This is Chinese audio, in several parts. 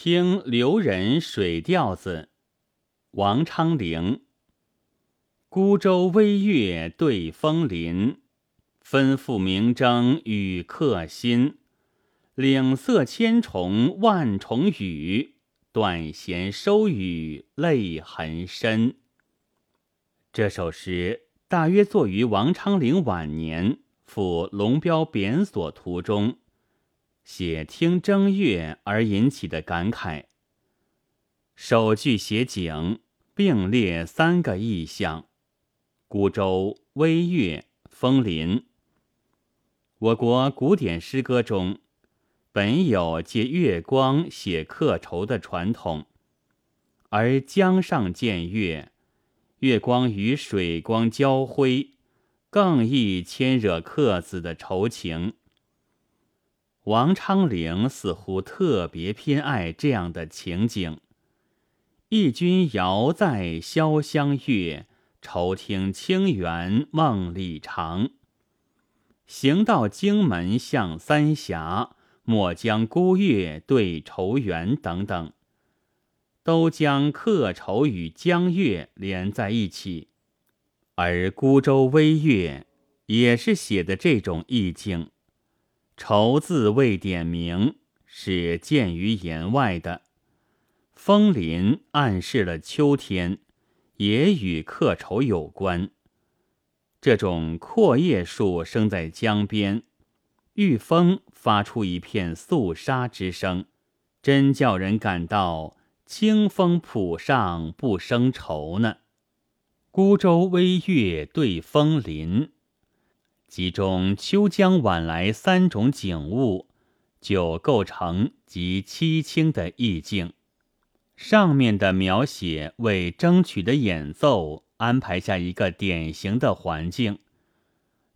听留人水调子，王昌龄。孤舟微月对风林，分付明征与客心。岭色千重万重雨，断弦收雨泪痕深。这首诗大约作于王昌龄晚年赴龙标贬所途中。写听正月而引起的感慨。首句写景，并列三个意象：孤舟、微月、枫林。我国古典诗歌中，本有借月光写客愁的传统，而江上见月，月光与水光交辉，更易牵惹客子的愁情。王昌龄似乎特别偏爱这样的情景：“忆君遥在潇湘月，愁听清猿梦里长。行到荆门向三峡，莫将孤月对愁猿。”等等，都将客愁与江月连在一起。而孤舟微月也是写的这种意境。愁字未点明，是见于言外的。枫林暗示了秋天，也与客愁有关。这种阔叶树生在江边，遇风发出一片肃杀之声，真叫人感到清风浦上不生愁呢。孤舟微月对枫林。其中秋江晚来三种景物，就构成极凄清的意境。上面的描写为争取的演奏安排下一个典型的环境。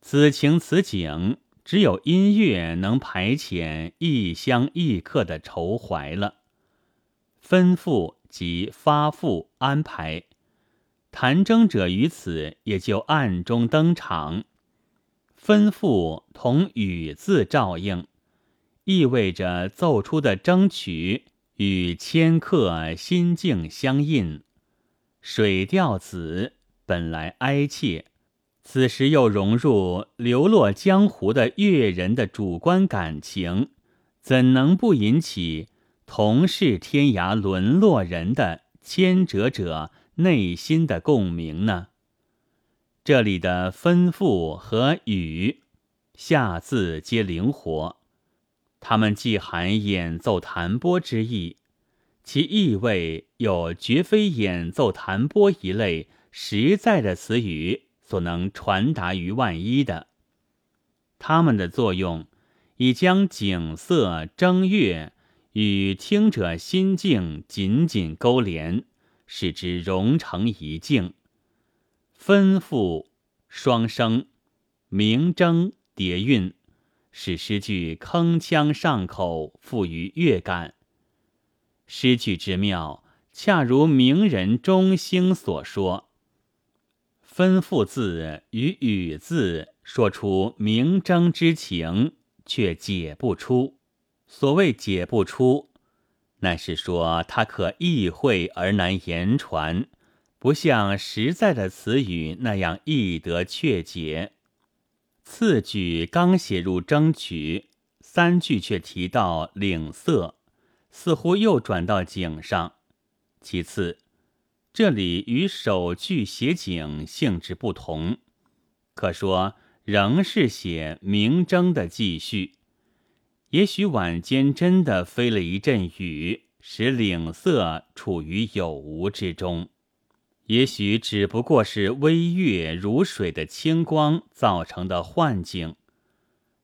此情此景，只有音乐能排遣异乡异客的愁怀了。吩咐即发付安排，弹筝者于此也就暗中登场。吩咐同雨字照应，意味着奏出的筝曲与迁客心境相应。水调子本来哀切，此时又融入流落江湖的越人的主观感情，怎能不引起同是天涯沦落人的牵折者内心的共鸣呢？这里的吩咐和语下字皆灵活，它们既含演奏弹拨之意，其意味又绝非演奏弹拨一类实在的词语所能传达于万一的。它们的作用已将景色、正月与听者心境紧紧勾连，使之融成一境。吩咐双声，明征叠韵，使诗句铿锵上口，富于乐感。诗句之妙，恰如名人钟兴所说：“吩咐字与语字，说出明征之情，却解不出。所谓解不出，乃是说它可意会而难言传。”不像实在的词语那样易得确解。次句刚写入争取，三句却提到岭色，似乎又转到景上。其次，这里与首句写景性质不同，可说仍是写明争的继续。也许晚间真的飞了一阵雨，使岭色处于有无之中。也许只不过是微月如水的清光造成的幻境，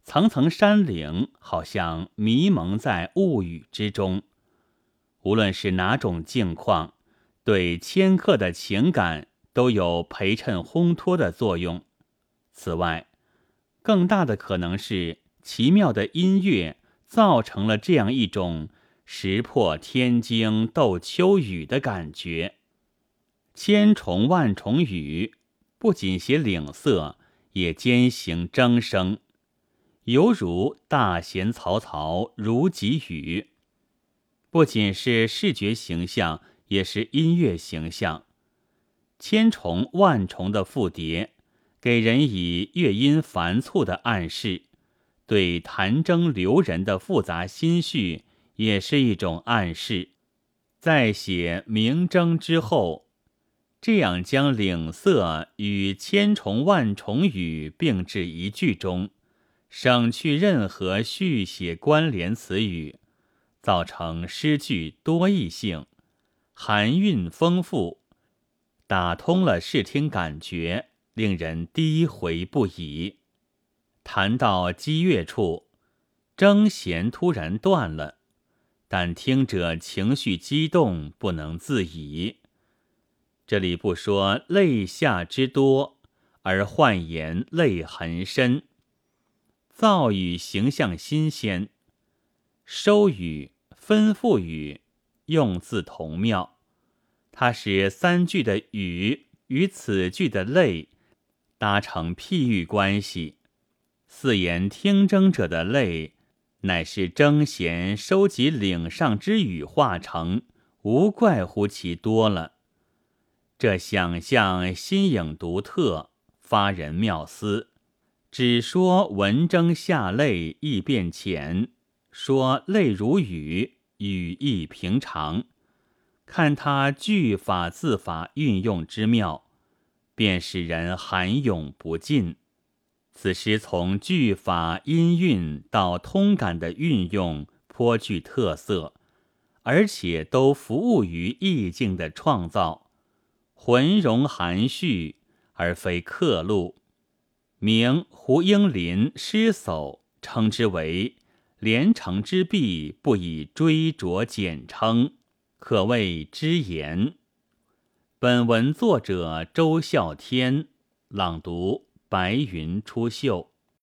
层层山岭好像迷蒙在雾雨之中。无论是哪种境况，对迁客的情感都有陪衬烘托的作用。此外，更大的可能是奇妙的音乐造成了这样一种石破天惊斗秋雨的感觉。千重万重雨，不仅写岭色，也兼行筝声，犹如大弦嘈嘈如急雨。不仅是视觉形象，也是音乐形象。千重万重的复叠，给人以乐音繁促的暗示；对弹筝留人的复杂心绪，也是一种暗示。在写明筝之后，这样将领色与千重万重语并置一句中，省去任何续写关联词语，造成诗句多义性，含韵丰富。打通了视听感觉，令人低回不已。谈到激越处，筝弦突然断了，但听者情绪激动，不能自已。这里不说泪下之多，而换言泪痕深。造语形象新鲜，收语、分赋语用字同妙。它使三句的雨与此句的泪搭成譬喻关系，四言听筝者的泪，乃是筝弦收集岭上之雨化成，无怪乎其多了。这想象新颖独特，发人妙思。只说文征下泪易变浅，说泪如雨，语意平常。看他句法字法运用之妙，便使人含咏不尽。此诗从句法音韵到通感的运用，颇具特色，而且都服务于意境的创造，浑容含蓄，而非刻录。明胡英林诗叟称之为“连城之璧，不以追琢简称”。可谓之言。本文作者周孝天朗读：白云出岫。